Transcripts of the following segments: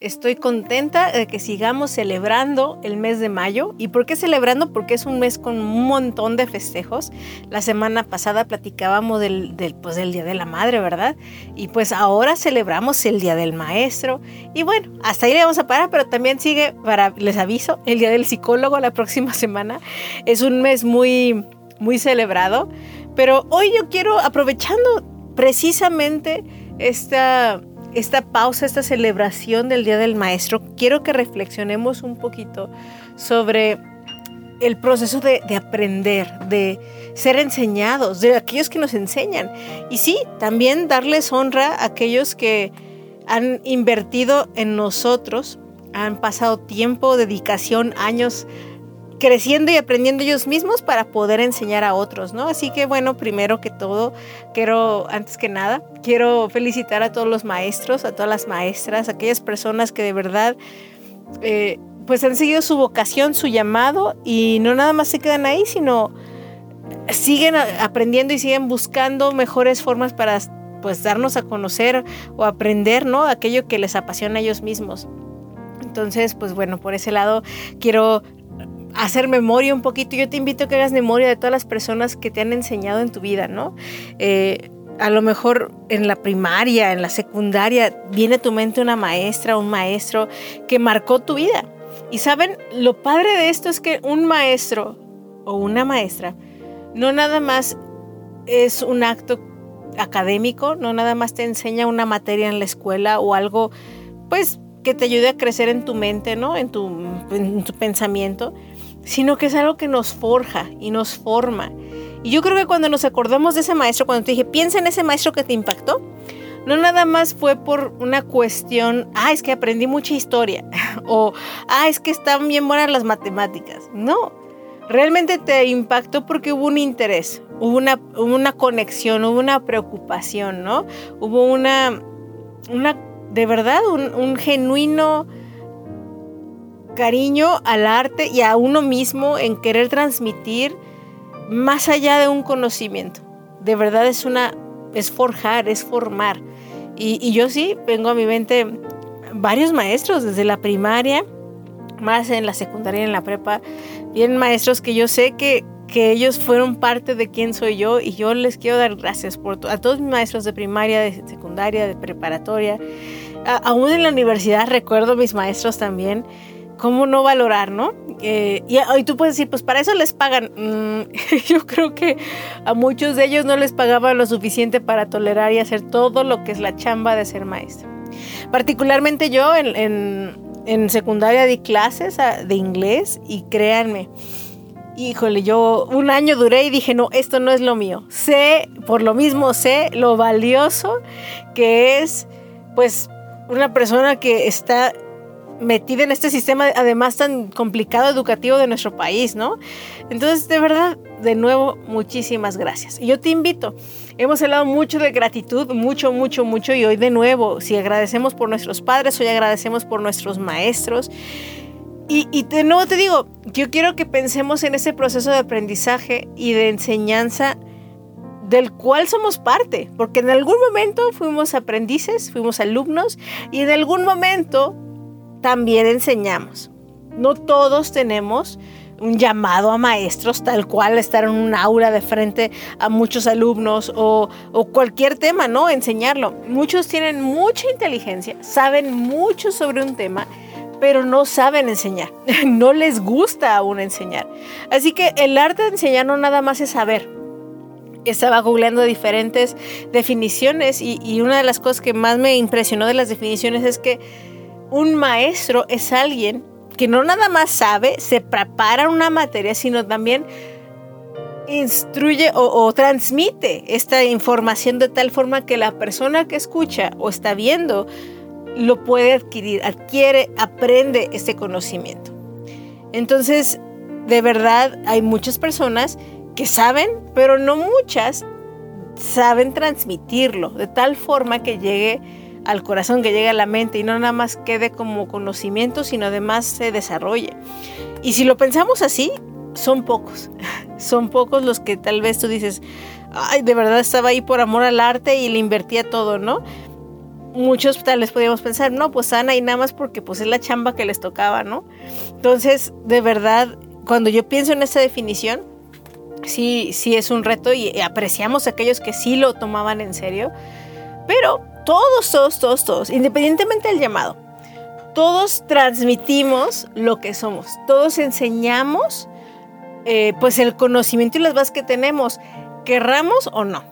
Estoy contenta de que sigamos celebrando el mes de mayo. ¿Y por qué celebrando? Porque es un mes con un montón de festejos. La semana pasada platicábamos del, pues, del Día de la Madre, ¿verdad? Y pues ahora celebramos el Día del Maestro. Y bueno, hasta ahí le vamos a parar, pero también sigue, para, les aviso, el Día del Psicólogo la próxima semana. Es un mes muy, muy celebrado. Pero hoy yo quiero, aprovechando precisamente esta esta pausa, esta celebración del Día del Maestro, quiero que reflexionemos un poquito sobre el proceso de, aprender, de ser enseñados, de aquellos que nos enseñan. Y sí, también darles honra a aquellos que han invertido en nosotros, han pasado tiempo, dedicación, años creciendo y aprendiendo ellos mismos para poder enseñar a otros, ¿no? Así que bueno, primero que todo, quiero, antes que nada, quiero felicitar a todos los maestros, a todas las maestras, aquellas personas que de verdad, eh, pues han seguido su vocación, su llamado y no nada más se quedan ahí, sino siguen aprendiendo y siguen buscando mejores formas para pues darnos a conocer o aprender, ¿no? Aquello que les apasiona a ellos mismos. Entonces, pues bueno, por ese lado quiero hacer memoria un poquito. Yo te invito a que hagas memoria de todas las personas que te han enseñado en tu vida, ¿no? Eh, a lo mejor en la primaria, en la secundaria, viene a tu mente una maestra, un maestro que marcó tu vida. Y saben, lo padre de esto es que un maestro o una maestra no nada más es un acto académico, no nada más te enseña una materia en la escuela o algo, pues, que te ayude a crecer en tu mente, ¿no? En tu, en tu pensamiento, sino que es algo que nos forja y nos forma. Y yo creo que cuando nos acordamos de ese maestro, cuando te dije, piensa en ese maestro que te impactó, no nada más fue por una cuestión, ah, es que aprendí mucha historia, o ah, es que están bien buenas las matemáticas. No, realmente te impactó porque hubo un interés, hubo una, una conexión, hubo una preocupación, ¿no? Hubo una, una de verdad, un genuino cariño al arte y a uno mismo en querer transmitir más allá de un conocimiento. De verdad es una, es forjar, es formar. Y, yo sí, vengo a mi mente varios maestros desde la primaria, más en la secundaria en la prepa, bien maestros que yo sé que, que ellos fueron parte de quién soy yo y yo les quiero dar gracias por a todos mis maestros de primaria, de secundaria, de preparatoria. aún en la universidad recuerdo mis maestros también ¿cómo no valorar, no? Eh, y, tú puedes decir, pues para eso les pagan. Mm, yo creo que a muchos de ellos no les pagaban lo suficiente para tolerar y hacer todo lo que es la chamba de ser maestro. Particularmente yo en, en secundaria di clases ah, de inglés y créanme, híjole, yo un año duré y dije, no, esto no es lo mío. Sé, por lo mismo sé lo valioso que es, pues, una persona que está metida en este sistema, además tan complicado educativo de nuestro país, ¿no? Entonces, de verdad, de nuevo, muchísimas gracias. Y yo te invito, hemos hablado mucho de gratitud, mucho, mucho, mucho, y hoy de nuevo, si agradecemos por nuestros padres, hoy agradecemos por nuestros maestros. Y, y de nuevo te digo, yo quiero que pensemos en ese proceso de aprendizaje y de enseñanza del cual somos parte, porque en algún momento fuimos aprendices, fuimos alumnos y en algún momento también enseñamos. No todos tenemos un llamado a maestros tal cual estar en un aula de frente a muchos alumnos o, cualquier tema, ¿no? Enseñarlo. Muchos tienen mucha inteligencia, saben mucho sobre un tema, pero no saben enseñar. No les gusta aún enseñar. Así que el arte de enseñar no nada más es saber. Estaba googleando diferentes definiciones y, y una de las cosas que más me impresionó de las definiciones es que un maestro es alguien que no nada más sabe, se prepara una materia, sino también instruye o, transmite esta información de tal forma que la persona que escucha o está viendo lo puede adquirir, adquiere, aprende este conocimiento. Entonces, de verdad, hay muchas personas que saben, pero no muchas saben transmitirlo de tal forma que llegue al corazón, que llegue a la mente y no nada más quede como conocimiento, sino además se desarrolle. Y si lo pensamos así, son pocos. Son pocos los que tal vez tú dices, ay, de verdad estaba ahí por amor al arte y le invertía todo, ¿no? Muchos tal vez podríamos pensar, no, pues Ana y nada más porque pues es la chamba que les tocaba, ¿no? Entonces, de verdad, cuando yo pienso en esta definición, sí, sí es un reto y apreciamos a aquellos que sí lo tomaban en serio, pero todos, todos, todos, todos, independientemente del llamado, todos transmitimos lo que somos, todos enseñamos eh, pues el conocimiento y las bases que tenemos, querramos o no.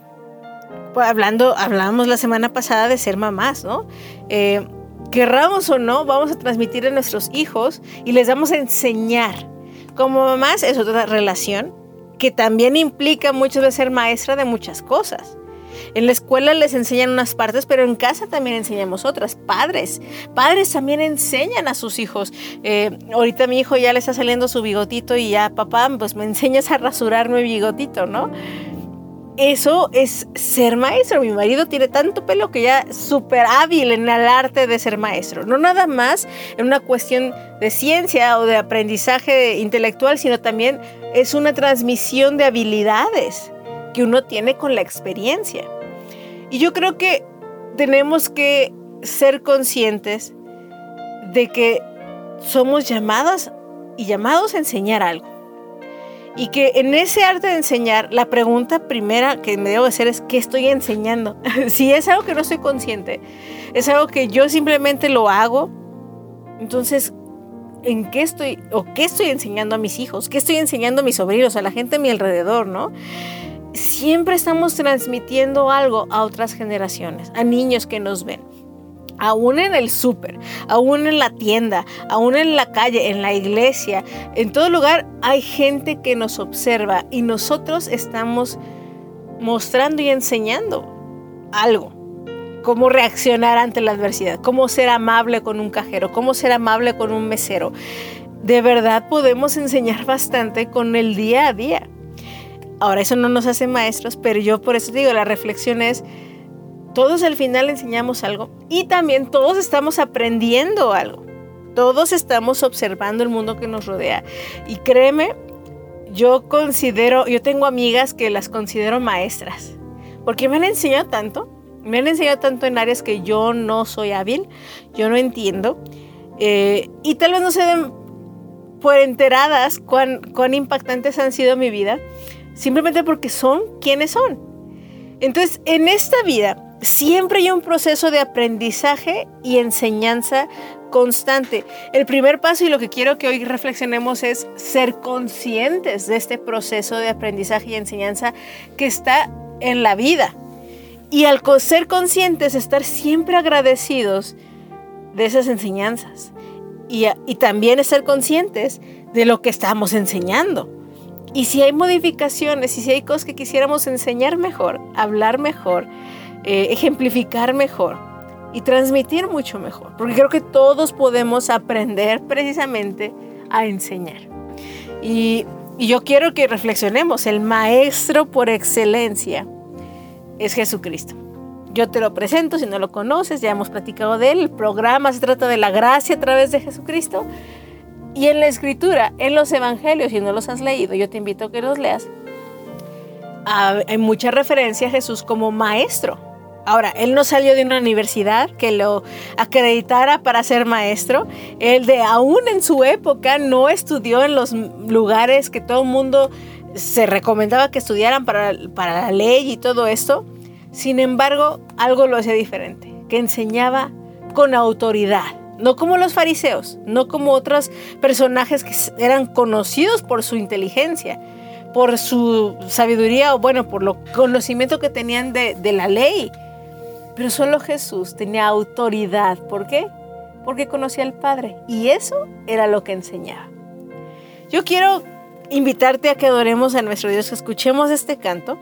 Pues hablando, hablábamos la semana pasada de ser mamás, ¿no? Eh, querramos o no, vamos a transmitir a nuestros hijos y les vamos a enseñar. Como mamás es otra relación que también implica muchas veces ser maestra de muchas cosas. En la escuela les enseñan unas partes, pero en casa también enseñamos otras. Padres, padres también enseñan a sus hijos. Eh, ahorita mi hijo ya le está saliendo su bigotito y ya, papá, pues me enseñas a rasurarme mi bigotito, ¿no? Eso es ser maestro. Mi marido tiene tanto pelo que ya es súper hábil en el arte de ser maestro. No nada más en una cuestión de ciencia o de aprendizaje intelectual, sino también es una transmisión de habilidades que uno tiene con la experiencia. Y yo creo que tenemos que ser conscientes de que somos llamadas y llamados a enseñar algo. Y que en ese arte de enseñar, la pregunta primera que me debo hacer es, ¿qué estoy enseñando? si es algo que no soy consciente, es algo que yo simplemente lo hago, entonces, ¿en qué estoy o qué estoy enseñando a mis hijos? ¿Qué estoy enseñando a mis sobrinos, a la gente a mi alrededor, no? Siempre estamos transmitiendo algo a otras generaciones, a niños que nos ven. Aún en el súper, aún en la tienda, aún en la calle, en la iglesia, en todo lugar hay gente que nos observa y nosotros estamos mostrando y enseñando algo. Cómo reaccionar ante la adversidad, cómo ser amable con un cajero, cómo ser amable con un mesero. De verdad podemos enseñar bastante con el día a día. Ahora, eso no nos hace maestros, pero yo por eso digo, la reflexión es, todos al final enseñamos algo y también todos estamos aprendiendo algo. Todos estamos observando el mundo que nos rodea. Y créeme, yo considero, yo tengo amigas que las considero maestras, porque me han enseñado tanto, me han enseñado tanto en áreas que yo no soy hábil, yo no entiendo, eh, y tal vez no se den por enteradas cuán, cuán impactantes han sido mi vida, simplemente porque son quienes son. Entonces, en esta vida siempre hay un proceso de aprendizaje y enseñanza constante. El primer paso y lo que quiero que hoy reflexionemos es ser conscientes de este proceso de aprendizaje y enseñanza que está en la vida. Y al ser conscientes, estar siempre agradecidos de esas enseñanzas. Y, también ser conscientes de lo que estamos enseñando. Y si hay modificaciones y si hay cosas que quisiéramos enseñar mejor, hablar mejor, eh, ejemplificar mejor y transmitir mucho mejor, porque creo que todos podemos aprender precisamente a enseñar. Y, y yo quiero que reflexionemos, el maestro por excelencia es Jesucristo. Yo te lo presento, si no lo conoces, ya hemos platicado de él. El programa se trata de la gracia a través de Jesucristo. Y en la escritura, en los evangelios, si no los has leído, yo te invito a que los leas, hay mucha referencia a Jesús como maestro. Ahora, él no salió de una universidad que lo acreditara para ser maestro. Él de aún en su época no estudió en los lugares que todo el mundo se recomendaba que estudiaran para, para la ley y todo esto. Sin embargo, algo lo hacía diferente, que enseñaba con autoridad no como los fariseos, no como otros personajes que eran conocidos por su inteligencia, por su sabiduría o bueno, por lo conocimiento que tenían de, la ley. Pero solo Jesús tenía autoridad. ¿Por qué? Porque conocía al Padre y eso era lo que enseñaba. Yo quiero invitarte a que adoremos a nuestro Dios, que escuchemos este canto.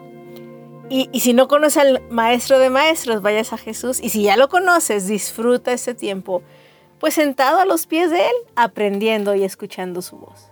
Y, y, si no conoces al Maestro de Maestros, vayas a Jesús. Y si ya lo conoces, disfruta este tiempo pues sentado a los pies de Él, aprendiendo y escuchando su voz.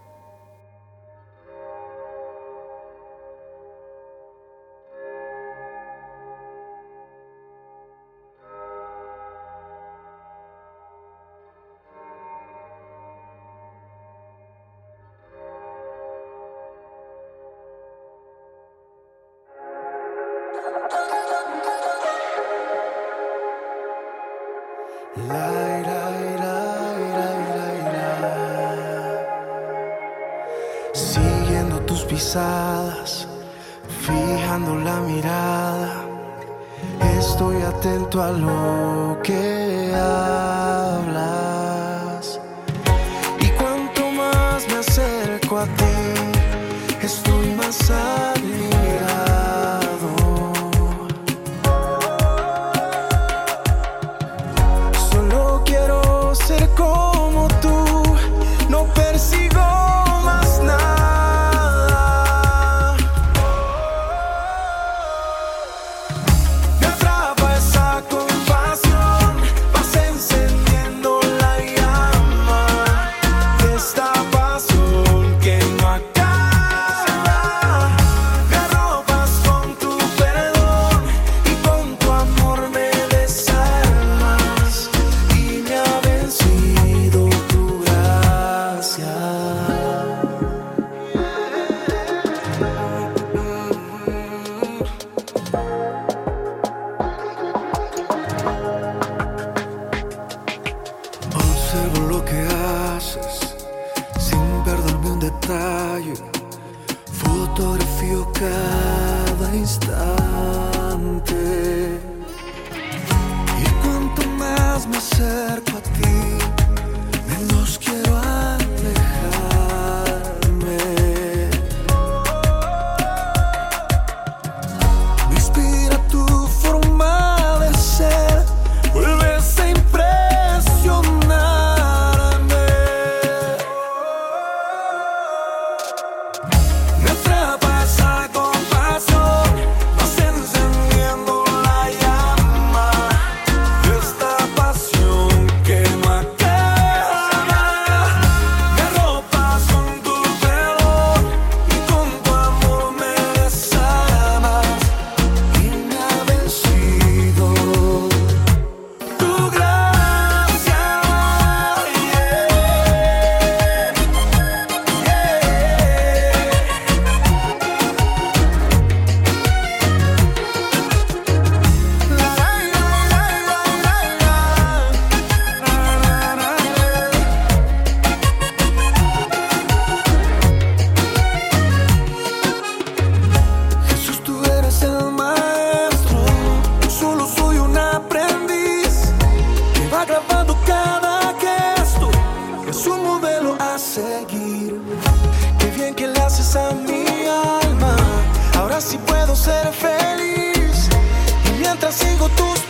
Mientras sigo tus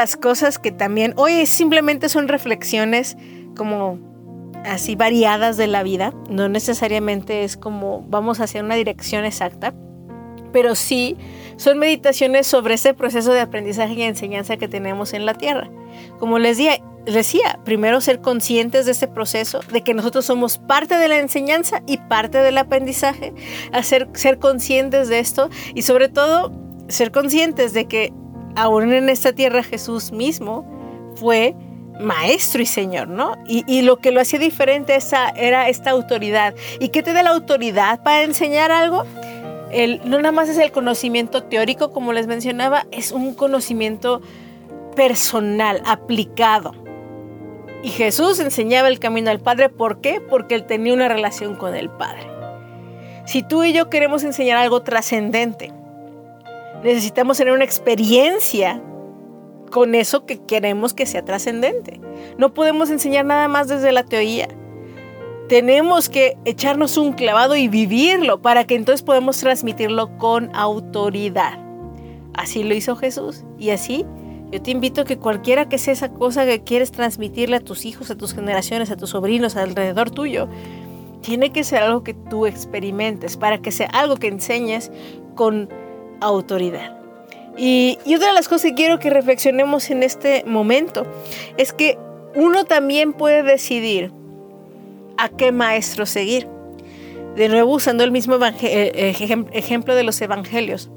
las cosas que también hoy simplemente son reflexiones como así variadas de la vida, no necesariamente es como vamos hacia una dirección exacta, pero sí son meditaciones sobre ese proceso de aprendizaje y enseñanza que tenemos en la tierra. Como les decía, primero ser conscientes de ese proceso, de que nosotros somos parte de la enseñanza y parte del aprendizaje, hacer, ser conscientes de esto y sobre todo ser conscientes de que aún en esta tierra Jesús mismo fue maestro y señor, ¿no? Y, lo que lo hacía diferente esa, era esta autoridad. ¿Y qué te da la autoridad para enseñar algo? El, no nada más es el conocimiento teórico, como les mencionaba, es un conocimiento personal, aplicado. Y Jesús enseñaba el camino al Padre, ¿por qué? Porque él tenía una relación con el Padre. Si tú y yo queremos enseñar algo trascendente, necesitamos tener una experiencia con eso que queremos que sea trascendente. No podemos enseñar nada más desde la teoría. Tenemos que echarnos un clavado y vivirlo para que entonces podamos transmitirlo con autoridad. Así lo hizo Jesús y así Yo te invito a que cualquiera que sea esa cosa que quieres transmitirle a tus hijos, a tus generaciones, a tus sobrinos, alrededor tuyo, tiene que ser algo que tú experimentes, para que sea algo que enseñes con autoridad. Y, y otra de las cosas que quiero que reflexionemos en este momento es que uno también puede decidir a qué maestro seguir. De nuevo, usando el mismo eh, eh, ejemplo de los evangelios.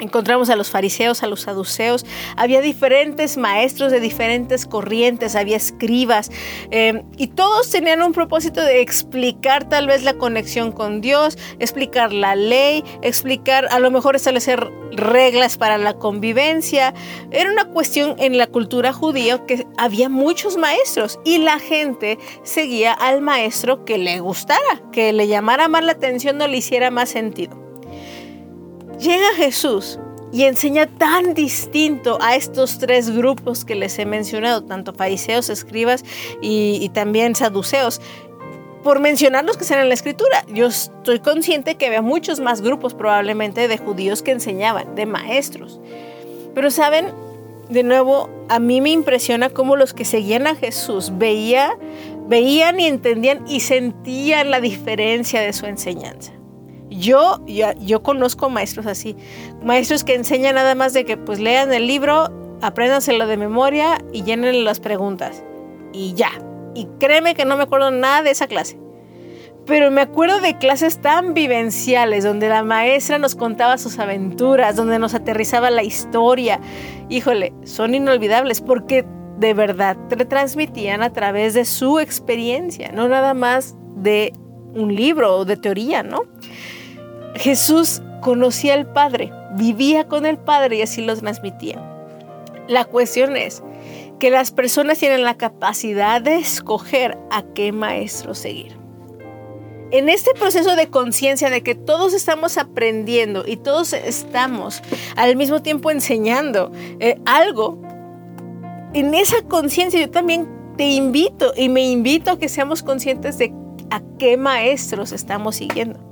Encontramos a los fariseos, a los saduceos. Había diferentes maestros de diferentes corrientes, había escribas. Em, y todos tenían un propósito de explicar tal vez la conexión con Dios, explicar la ley, explicar, a lo mejor establecer reglas para la convivencia. Era una cuestión en la cultura judía que había muchos maestros y la gente seguía al maestro que le gustara, que le llamara más la atención o le hiciera más sentido. Llega Jesús y enseña tan distinto a estos tres grupos que les he mencionado, tanto fariseos, escribas y, también saduceos. Por mencionar los que están en la escritura, yo estoy consciente que había muchos más grupos probablemente de judíos que enseñaban, de maestros. Pero saben, de nuevo, a mí me impresiona cómo los que seguían a Jesús veía, veían y entendían y sentían la diferencia de su enseñanza. Yo, yo, conozco maestros así, maestros que enseñan nada más de que pues lean el libro, apréndanselo de memoria y llenen las preguntas. Y ya. Y créeme que no me acuerdo nada de esa clase. Pero me acuerdo de clases tan vivenciales donde la maestra nos contaba sus aventuras, donde nos aterrizaba la historia. Híjole, son inolvidables porque de verdad transmitían a través de su experiencia, no nada más de un libro o de teoría, ¿no? Jesús conocía al Padre, vivía con el Padre y así lo transmitía. La cuestión es que las personas tienen la capacidad de escoger a qué maestro seguir. En este proceso de conciencia de que todos estamos aprendiendo y todos estamos al mismo tiempo enseñando eh, algo, en esa conciencia yo también te invito y me invito a que seamos conscientes de a qué maestros estamos siguiendo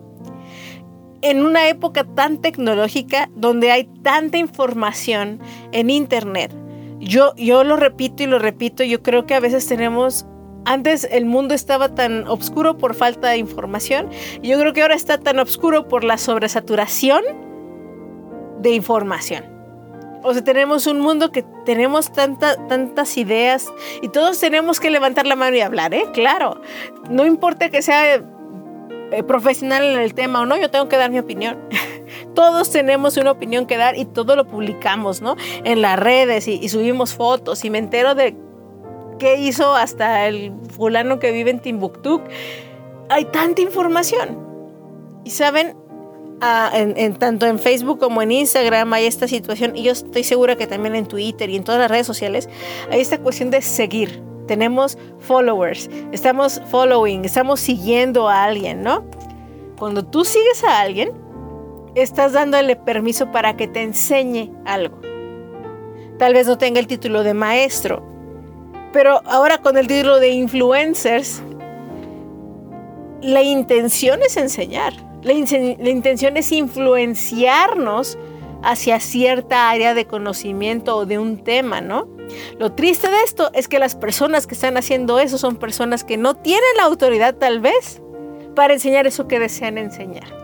en una época tan tecnológica donde hay tanta información en Internet. Yo, yo lo repito y lo repito, yo creo que a veces tenemos antes el mundo estaba tan oscuro por falta de información. Yo creo que ahora está tan oscuro por la sobresaturación de información. O sea, tenemos un mundo que tenemos tantas ideas y todos tenemos que levantar la mano y hablar, ¿eh? Claro. No importa que sea eh, profesional en el tema o no, yo tengo que dar mi opinión. Todos tenemos una opinión que dar y todo lo publicamos, ¿no? En las redes y, subimos fotos y me entero de qué hizo hasta el fulano que vive en Timbuktu. Hay tanta información. Y saben, ah, en, tanto en Facebook como en Instagram hay esta situación y yo estoy segura que también en Twitter y en todas las redes sociales hay esta cuestión de seguir tenemos followers, estamos following, estamos siguiendo a alguien, ¿no? Cuando tú sigues a alguien, estás dándole permiso para que te enseñe algo. Tal vez no tenga el título de maestro, pero ahora con el título de influencers, la intención es enseñar, la, intención es influenciarnos hacia cierta área de conocimiento o de un tema, ¿no? Lo triste de esto es que las personas que están haciendo eso son personas que no tienen la autoridad tal vez para enseñar eso que desean enseñar.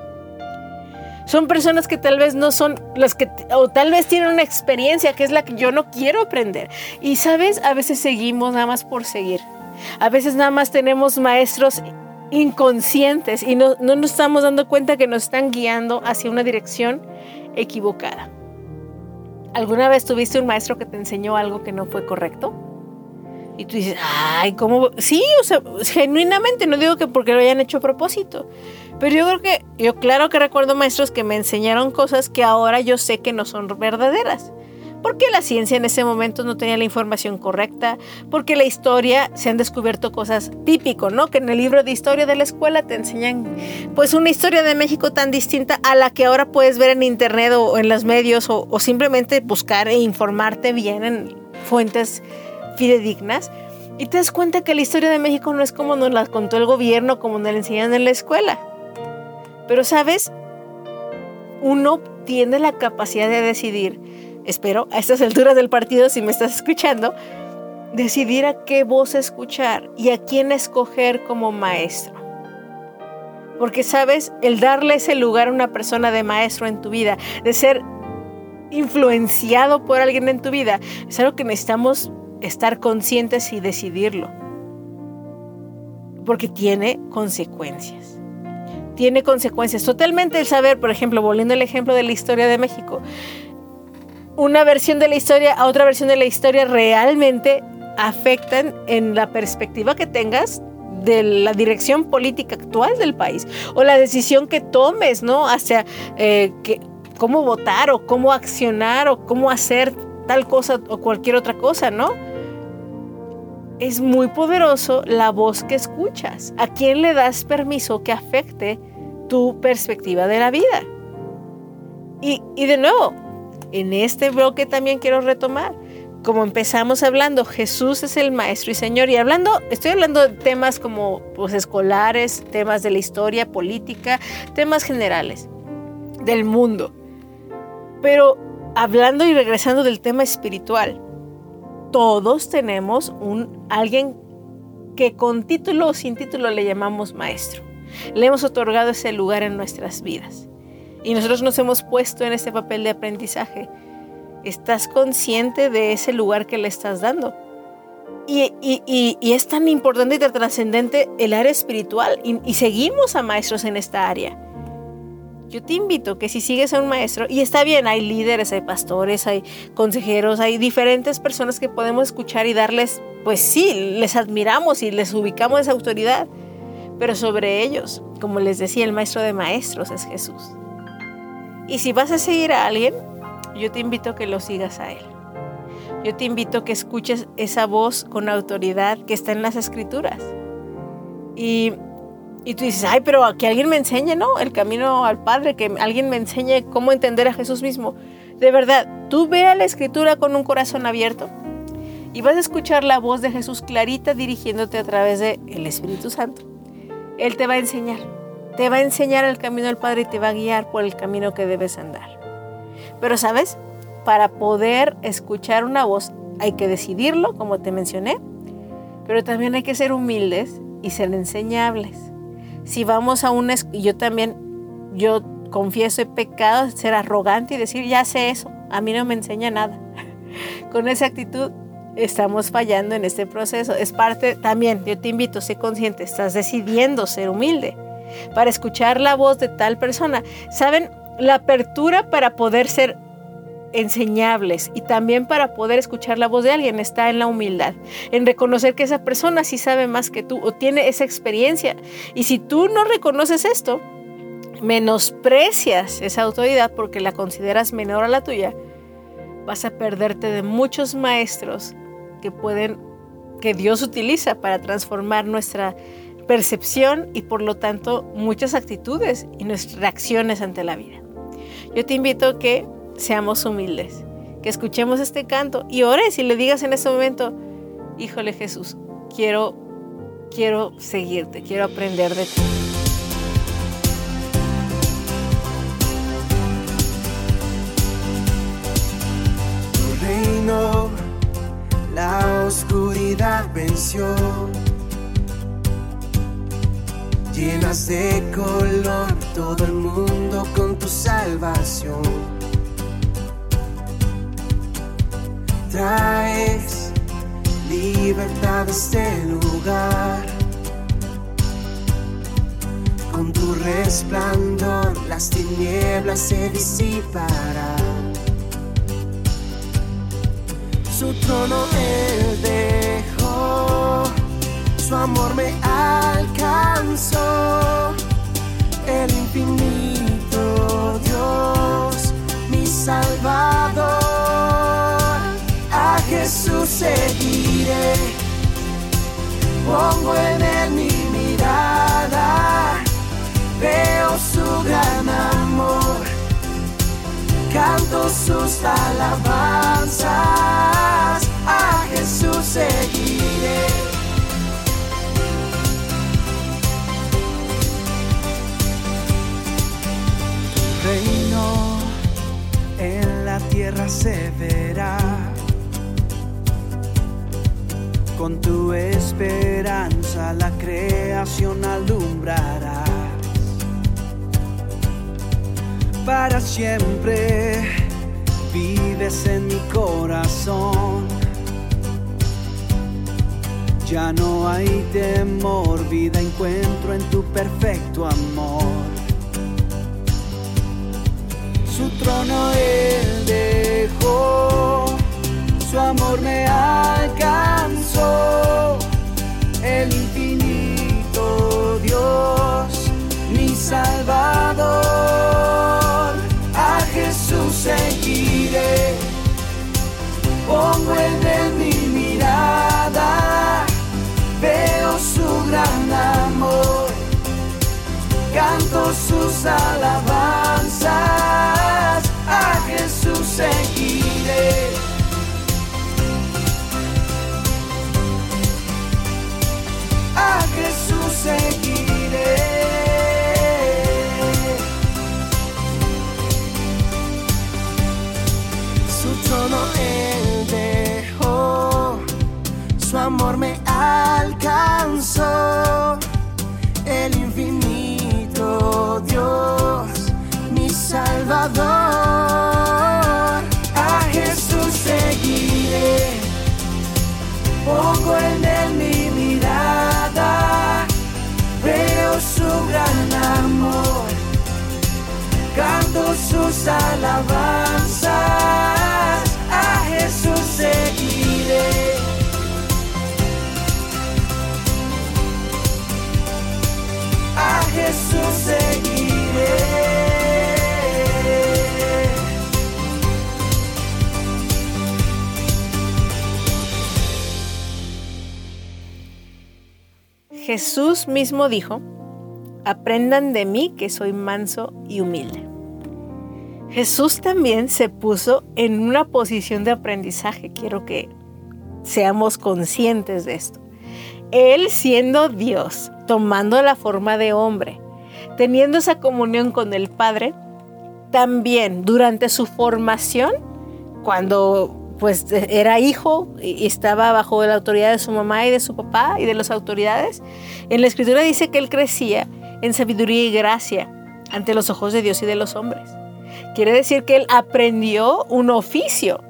Son personas que tal vez no son las que, o tal vez tienen una experiencia que es la que yo no quiero aprender. Y sabes, a veces seguimos nada más por seguir. A veces nada más tenemos maestros inconscientes y no, no nos estamos dando cuenta que nos están guiando hacia una dirección equivocada. ¿Alguna vez tuviste un maestro que te enseñó algo que no fue correcto? Y tú dices, ay, ¿cómo? Sí, o sea, genuinamente, no digo que porque lo hayan hecho a propósito. Pero yo creo que, yo claro que recuerdo maestros que me enseñaron cosas que ahora yo sé que no son verdaderas porque la ciencia en ese momento no tenía la información correcta, porque la historia se han descubierto cosas típico, ¿no? Que en el libro de historia de la escuela te enseñan pues una historia de México tan distinta a la que ahora puedes ver en internet o en los medios o, o simplemente buscar e informarte bien en fuentes fidedignas. Y te das cuenta que la historia de México no es como nos la contó el gobierno, como nos la enseñan en la escuela. Pero sabes, uno tiene la capacidad de decidir espero, a estas alturas del partido, si me estás escuchando, decidir a qué voz escuchar y a quién escoger como maestro. Porque sabes, el darle ese lugar a una persona de maestro en tu vida, de ser influenciado por alguien en tu vida, es algo que necesitamos estar conscientes y decidirlo. Porque tiene consecuencias. Tiene consecuencias. Totalmente el saber, por ejemplo, volviendo al ejemplo de la historia de México, una versión de la historia a otra versión de la historia realmente afectan en la perspectiva que tengas de la dirección política actual del país o la decisión que tomes, ¿no? Hacia eh, que, cómo votar o cómo accionar o cómo hacer tal cosa o cualquier otra cosa, ¿no? Es muy poderoso la voz que escuchas. ¿A quién le das permiso que afecte tu perspectiva de la vida? Y, y de nuevo, en este bloque también quiero retomar como empezamos hablando, Jesús es el maestro y Señor. Y hablando, estoy hablando de temas como pues, escolares, temas de la historia, política, temas generales del mundo. Pero hablando y regresando del tema espiritual, todos tenemos un alguien que con título o sin título le llamamos maestro. Le hemos otorgado ese lugar en nuestras vidas. Y nosotros nos hemos puesto en ese papel de aprendizaje estás consciente de ese lugar que le estás dando. Y, es tan importante y tan trascendente el área espiritual y, seguimos a maestros en esta área. Yo te invito que si sigues a un maestro, y está bien, hay líderes, hay pastores, hay consejeros, hay diferentes personas que podemos escuchar y darles, pues sí, les admiramos y les ubicamos esa autoridad, pero sobre ellos, como les decía, el maestro de maestros es Jesús. Y si vas a seguir a alguien, yo te invito a que lo sigas a Él. Yo te invito a que escuches esa voz con autoridad que está en las escrituras. Y, y tú dices, ay, pero que alguien me enseñe, ¿no? El camino al Padre, que alguien me enseñe cómo entender a Jesús mismo. De verdad, tú ve a la escritura con un corazón abierto y vas a escuchar la voz de Jesús clarita dirigiéndote a través del el Espíritu Santo. Él te va a enseñar, te va a enseñar el camino al Padre y te va a guiar por el camino que debes andar. Pero sabes, para poder escuchar una voz hay que decidirlo, como te mencioné, pero también hay que ser humildes y ser enseñables. Si vamos a un... Yo también, yo confieso he pecado, ser arrogante y decir, ya sé eso, a mí no me enseña nada. Con esa actitud estamos fallando en este proceso. Es parte también, yo te invito, sé consciente, estás decidiendo ser humilde para escuchar la voz de tal persona. ¿Saben? la apertura para poder ser enseñables y también para poder escuchar la voz de alguien está en la humildad, en reconocer que esa persona sí sabe más que tú o tiene esa experiencia. Y si tú no reconoces esto, menosprecias esa autoridad porque la consideras menor a la tuya, vas a perderte de muchos maestros que pueden que Dios utiliza para transformar nuestra percepción y por lo tanto muchas actitudes y nuestras reacciones ante la vida. Yo te invito a que seamos humildes, que escuchemos este canto y ores y le digas en ese momento, híjole Jesús, quiero, quiero seguirte, quiero aprender de ti. Llenas de color todo el mundo con tu salvación. Traes libertad a este lugar. Con tu resplandor las tinieblas se disiparán. Su trono él dejó su amor me alcanzó. El infinito Dios, mi Salvador. A Jesús seguiré, pongo en él mi mirada, veo su gran amor, canto sus alabanzas. A Jesús seguiré. La tierra se verá. Con tu esperanza la creación alumbrarás. Para siempre vives en mi corazón. Ya no hay temor, vida encuentro en tu perfecto amor su trono él dejó, su amor me alcanzó, el infinito Dios, mi Salvador, a Jesús seguiré, pongo en mi mirada, veo su gran amor, canto sus alabanzas Su trono él dejó, su amor me alcanzó, el infinito Dios, mi Salvador. pongo en él mi mirada, veo su gran amor, canto sus alabanzas, Jesús seguiré. Jesús mismo dijo, aprendan de mí que soy manso y humilde. Jesús también se puso en una posición de aprendizaje. Quiero que seamos conscientes de esto. Él siendo Dios, tomando la forma de hombre, teniendo esa comunión con el Padre, también durante su formación, cuando pues era hijo y estaba bajo la autoridad de su mamá y de su papá y de las autoridades. En la escritura dice que él crecía en sabiduría y gracia ante los ojos de Dios y de los hombres. Quiere decir que él aprendió un oficio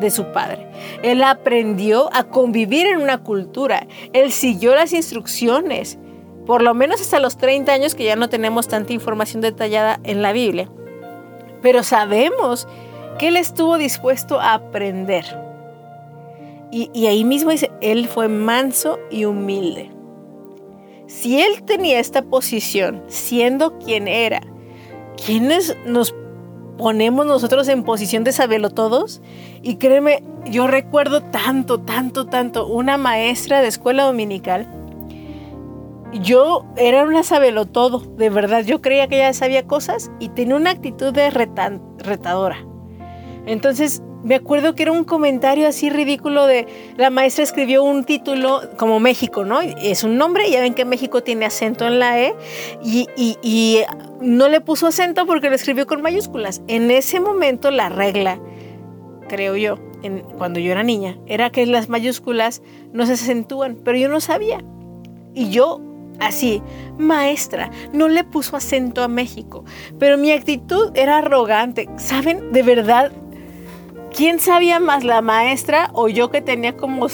de su padre. Él aprendió a convivir en una cultura. Él siguió las instrucciones, por lo menos hasta los 30 años que ya no tenemos tanta información detallada en la Biblia. Pero sabemos que él estuvo dispuesto a aprender. Y, ahí mismo dice, él fue manso y humilde. Si él tenía esta posición, siendo quien era, ¿quiénes nos ponemos nosotros en posición de saberlo todos? Y créeme, yo recuerdo tanto, tanto, tanto, una maestra de escuela dominical. Yo era una sabelo todo, de verdad. Yo creía que ella sabía cosas y tenía una actitud de retadora. Entonces, me acuerdo que era un comentario así ridículo de la maestra escribió un título como México, ¿no? Es un nombre, ya ven que México tiene acento en la E y, no le puso acento porque lo escribió con mayúsculas. En ese momento la regla, creo yo, cuando yo era niña, era que las mayúsculas no se acentúan, pero yo no sabía. Y yo así, maestra, no le puso acento a México, pero mi actitud era arrogante. ¿Saben? De verdad, ¿quién sabía más, la maestra o yo que tenía como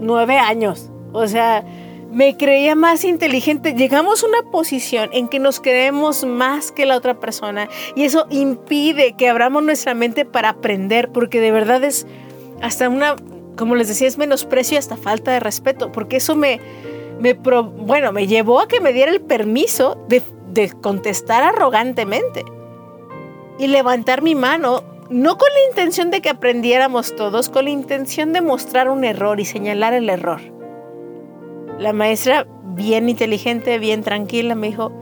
nueve años? O sea, me creía más inteligente. Llegamos a una posición en que nos creemos más que la otra persona y eso impide que abramos nuestra mente para aprender, porque de verdad es hasta una, como les decía, es menosprecio y hasta falta de respeto, porque eso me, me bueno, me llevó a que me diera el permiso de, de contestar arrogantemente y levantar mi mano no con la intención de que aprendiéramos todos, con la intención de mostrar un error y señalar el error. La maestra, bien inteligente, bien tranquila, me dijo,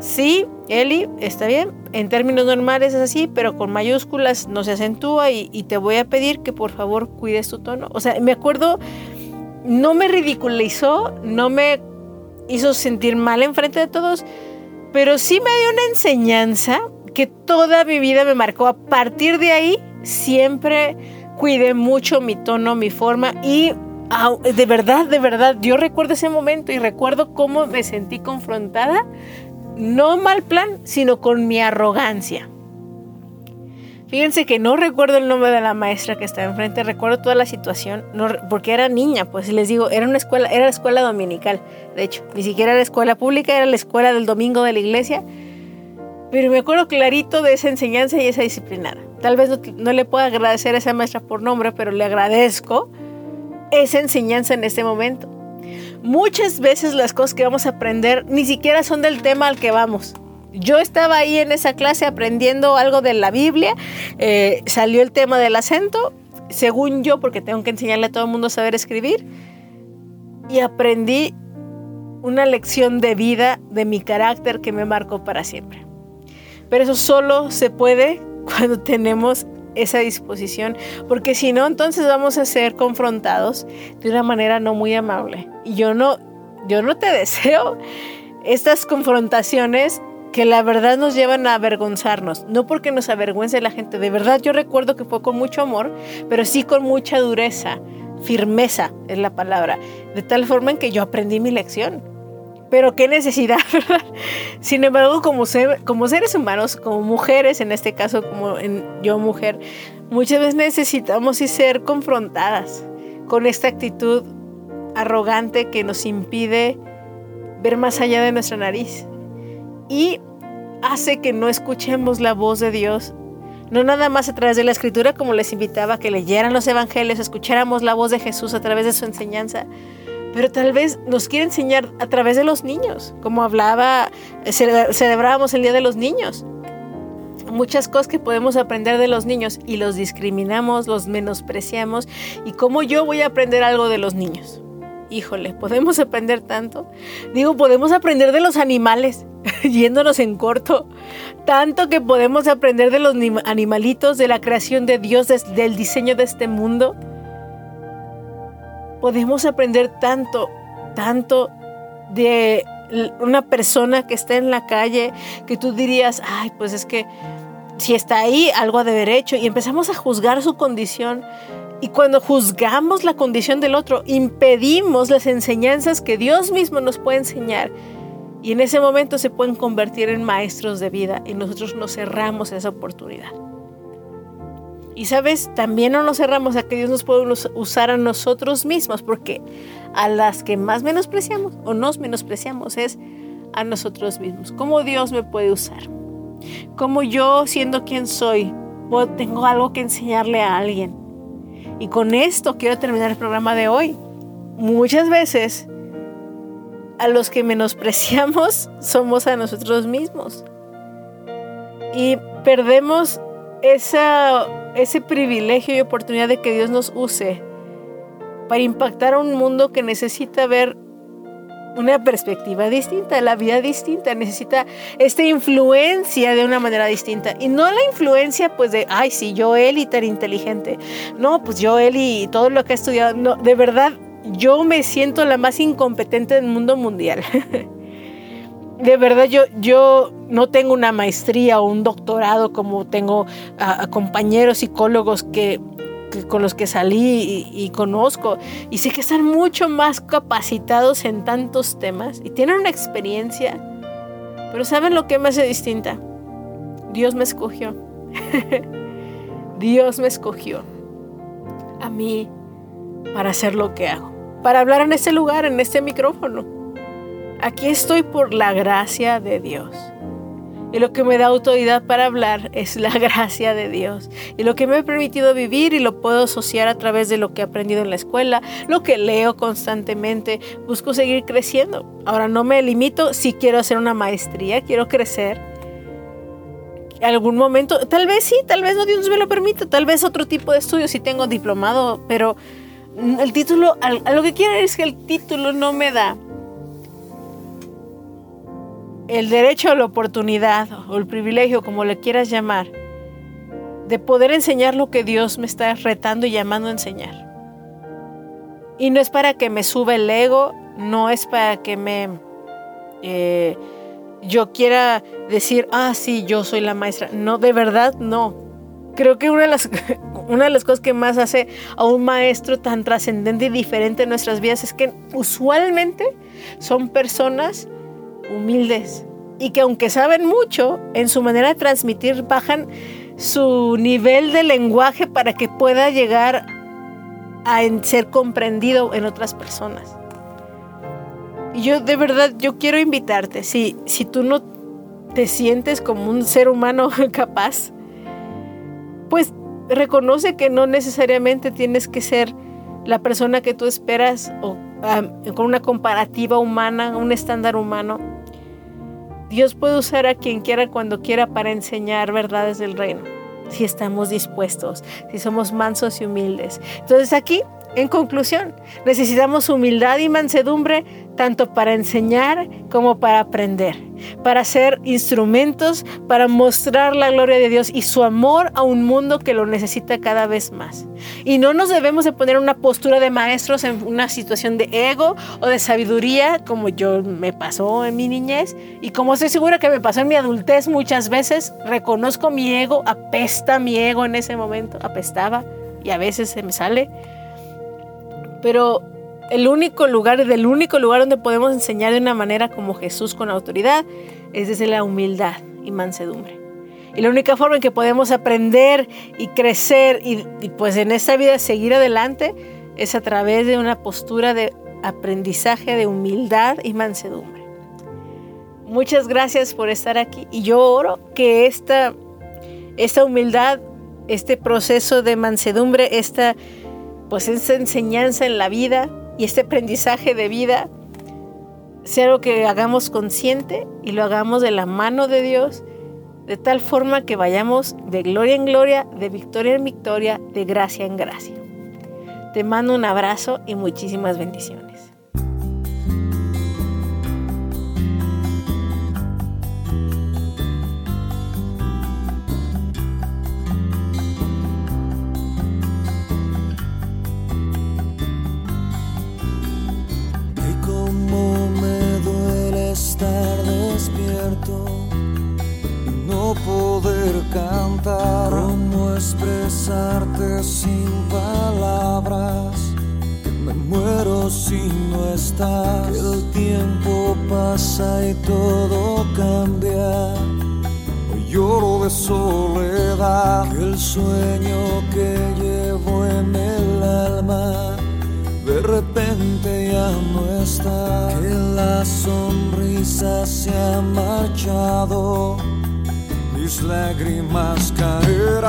sí, Eli, está bien, en términos normales es así, pero con mayúsculas no se acentúa y, te voy a pedir que por favor cuides tu tono. O sea, me acuerdo, no me ridiculizó, no me hizo sentir mal enfrente de todos, pero sí me dio una enseñanza que toda mi vida me marcó. A partir de ahí, siempre cuidé mucho mi tono, mi forma y de verdad, de verdad, yo recuerdo ese momento y recuerdo cómo me sentí confrontada, no mal plan, sino con mi arrogancia. Fíjense que no recuerdo el nombre de la maestra que estaba enfrente, recuerdo toda la situación, porque era niña, pues les digo, era una escuela, era la escuela dominical, de hecho, ni siquiera era la escuela pública, era la escuela del domingo de la iglesia, pero me acuerdo clarito de esa enseñanza y esa disciplinada. Tal vez no, le pueda agradecer a esa maestra por nombre, pero le agradezco esa enseñanza en este momento. Muchas veces las cosas que vamos a aprender ni siquiera son del tema al que vamos. Yo estaba ahí en esa clase aprendiendo algo de la Biblia, eh, salió el tema del acento, según yo, porque tengo que enseñarle a todo el mundo a saber escribir, y aprendí una lección de vida de mi carácter que me marcó para siempre. Pero eso solo se puede cuando tenemos esa disposición, porque si no, entonces vamos a ser confrontados de una manera no muy amable. Y yo no, yo no te deseo estas confrontaciones que la verdad nos llevan a avergonzarnos, no porque nos avergüence la gente, de verdad yo recuerdo que fue con mucho amor, pero sí con mucha dureza, firmeza es la palabra, de tal forma en que yo aprendí mi lección. Pero qué necesidad, ¿verdad? Sin embargo, como, seres humanos, como mujeres, en este caso como yo mujer, muchas veces necesitamos ser confrontadas con esta actitud arrogante que nos impide ver más allá de nuestra nariz y hace que no escuchemos la voz de Dios. No nada más a través de la escritura, como les invitaba que leyeran los evangelios, escucháramos la voz de Jesús a través de su enseñanza, pero tal vez nos quiere enseñar a través de los niños, como hablaba, celebrábamos el Día de los Niños. Muchas cosas que podemos aprender de los niños y los discriminamos, los menospreciamos. ¿Y cómo yo voy a aprender algo de los niños? Híjole, podemos aprender tanto. Digo, podemos aprender de los animales, yéndonos en corto. Tanto que podemos aprender de los animalitos, de la creación de Dios, del diseño de este mundo podemos aprender tanto, tanto de una persona que está en la calle que tú dirías, ay, pues es que si está ahí, algo ha de derecho y empezamos a juzgar su condición. Y cuando juzgamos la condición del otro, impedimos las enseñanzas que Dios mismo nos puede enseñar. Y en ese momento se pueden convertir en maestros de vida y nosotros nos cerramos esa oportunidad. Y sabes, también no nos cerramos a que Dios nos puede usar a nosotros mismos, porque a las que más menospreciamos o nos menospreciamos es a nosotros mismos. ¿Cómo Dios me puede usar? ¿Cómo yo, siendo quien soy, tengo algo que enseñarle a alguien? Y con esto quiero terminar el programa de hoy. Muchas veces a los que menospreciamos somos a nosotros mismos. Y perdemos esa ese privilegio y oportunidad de que Dios nos use para impactar a un mundo que necesita ver una perspectiva distinta, la vida distinta, necesita esta influencia de una manera distinta. Y no la influencia pues de, ay, sí, yo, y tan inteligente. No, pues yo, él y todo lo que ha estudiado. No, de verdad, yo me siento la más incompetente del mundo mundial. de verdad yo, yo no tengo una maestría o un doctorado como tengo a, compañeros psicólogos que, con los que salí y, conozco y sé que están mucho más capacitados en tantos temas y tienen una experiencia. Pero ¿saben lo que me hace distinta? Dios me escogió. Dios me escogió a mí para hacer lo que hago, para hablar en este lugar, en este micrófono Aquí estoy por la gracia de Dios. Y lo que me da autoridad para hablar es la gracia de Dios. Y lo que me ha permitido vivir y lo puedo asociar a través de lo que he aprendido en la escuela, lo que leo constantemente, busco seguir creciendo. Ahora no me limito si quiero hacer una maestría, quiero crecer. Algún momento, tal vez sí, tal vez no Dios me lo permita, tal vez otro tipo de estudio si tengo diplomado, pero el título, lo que quiero es que el título no me da el derecho a la oportunidad o el privilegio, como le quieras llamar, de poder enseñar lo que Dios me está retando y llamando a enseñar. Y no es para que me suba el ego, no es para que me, eh, yo quiera decir, ah, sí, yo soy la maestra. No, de verdad, no. Creo que una de las, una de las cosas que más hace a un maestro tan trascendente y diferente en nuestras vidas es que usualmente son personas humildes y que aunque saben mucho, en su manera de transmitir bajan su nivel de lenguaje para que pueda llegar a ser comprendido en otras personas. Y yo de verdad, yo quiero invitarte, si, si tú no te sientes como un ser humano capaz, pues reconoce que no necesariamente tienes que ser la persona que tú esperas o con una comparativa humana, un estándar humano. Dios puede usar a quien quiera cuando quiera para enseñar verdades del reino, si estamos dispuestos, si somos mansos y humildes. Entonces aquí en conclusión, necesitamos humildad y mansedumbre tanto para enseñar como para aprender, para ser instrumentos, para mostrar la gloria de Dios y su amor a un mundo que lo necesita cada vez más. Y no nos debemos de poner una postura de maestros en una situación de ego o de sabiduría como yo me pasó en mi niñez y como estoy segura que me pasó en mi adultez muchas veces, reconozco mi ego, apesta mi ego en ese momento, apestaba y a veces se me sale pero el único lugar, del único lugar donde podemos enseñar de una manera como Jesús con autoridad, es desde la humildad y mansedumbre. Y la única forma en que podemos aprender y crecer y, y pues en esta vida seguir adelante es a través de una postura de aprendizaje, de humildad y mansedumbre. Muchas gracias por estar aquí y yo oro que esta, esta humildad, este proceso de mansedumbre, esta pues esa enseñanza en la vida y este aprendizaje de vida sea algo que hagamos consciente y lo hagamos de la mano de Dios, de tal forma que vayamos de gloria en gloria, de victoria en victoria, de gracia en gracia. Te mando un abrazo y muchísimas bendiciones. Estás. Que el tiempo pasa y todo cambia. Hoy lloro de soledad. Que el sueño que llevo en el alma. De repente ya no está, que la sonrisa se ha marchado mis lágrimas caerán,